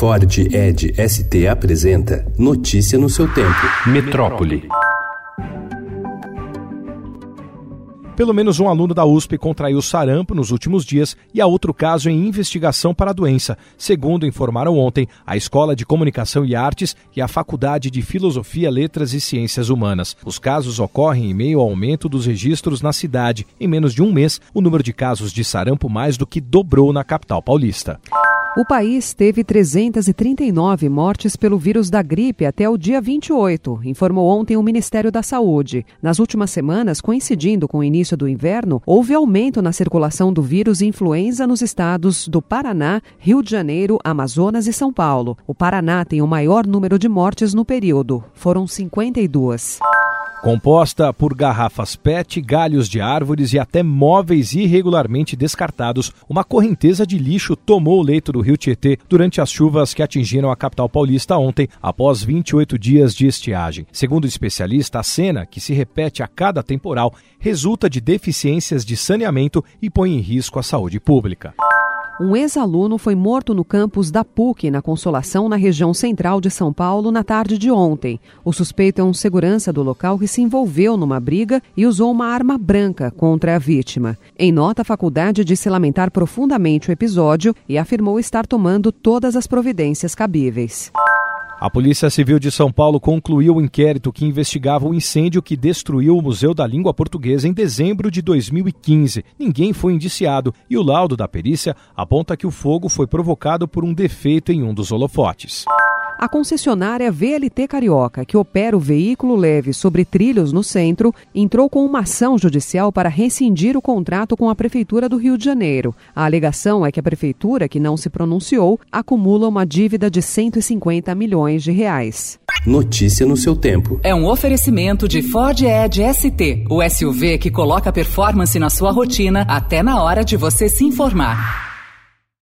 Ford Ed ST apresenta Notícia no seu tempo. Metrópole. Pelo menos um aluno da USP contraiu sarampo nos últimos dias e há outro caso em investigação para a doença, segundo informaram ontem a Escola de Comunicação e Artes e a Faculdade de Filosofia, Letras e Ciências Humanas. Os casos ocorrem em meio ao aumento dos registros na cidade. Em menos de um mês, o número de casos de sarampo mais do que dobrou na capital paulista. O país teve 339 mortes pelo vírus da gripe até o dia 28, informou ontem o Ministério da Saúde. Nas últimas semanas, coincidindo com o início do inverno, houve aumento na circulação do vírus influenza nos estados do Paraná, Rio de Janeiro, Amazonas e São Paulo. O Paraná tem o maior número de mortes no período. Foram 52. Composta por garrafas PET, galhos de árvores e até móveis irregularmente descartados, uma correnteza de lixo tomou o leito do rio Tietê durante as chuvas que atingiram a capital paulista ontem, após 28 dias de estiagem. Segundo o especialista, a cena, que se repete a cada temporal, resulta de deficiências de saneamento e põe em risco a saúde pública. Um ex-aluno foi morto no campus da PUC, na Consolação, na região central de São Paulo, na tarde de ontem. O suspeito é um segurança do local que se envolveu numa briga e usou uma arma branca contra a vítima. Em nota, a faculdade disse lamentar profundamente o episódio e afirmou estar tomando todas as providências cabíveis. A Polícia Civil de São Paulo concluiu o inquérito que investigava o incêndio que destruiu o Museu da Língua Portuguesa em dezembro de 2015. Ninguém foi indiciado e o laudo da perícia aponta que o fogo foi provocado por um defeito em um dos holofotes. A concessionária VLT Carioca, que opera o veículo leve sobre trilhos no centro, entrou com uma ação judicial para rescindir o contrato com a Prefeitura do Rio de Janeiro. A alegação é que a Prefeitura, que não se pronunciou, acumula uma dívida de 150 milhões de reais. Notícia no seu tempo. É um oferecimento de Ford Edge ST, o SUV que coloca performance na sua rotina até na hora de você se informar.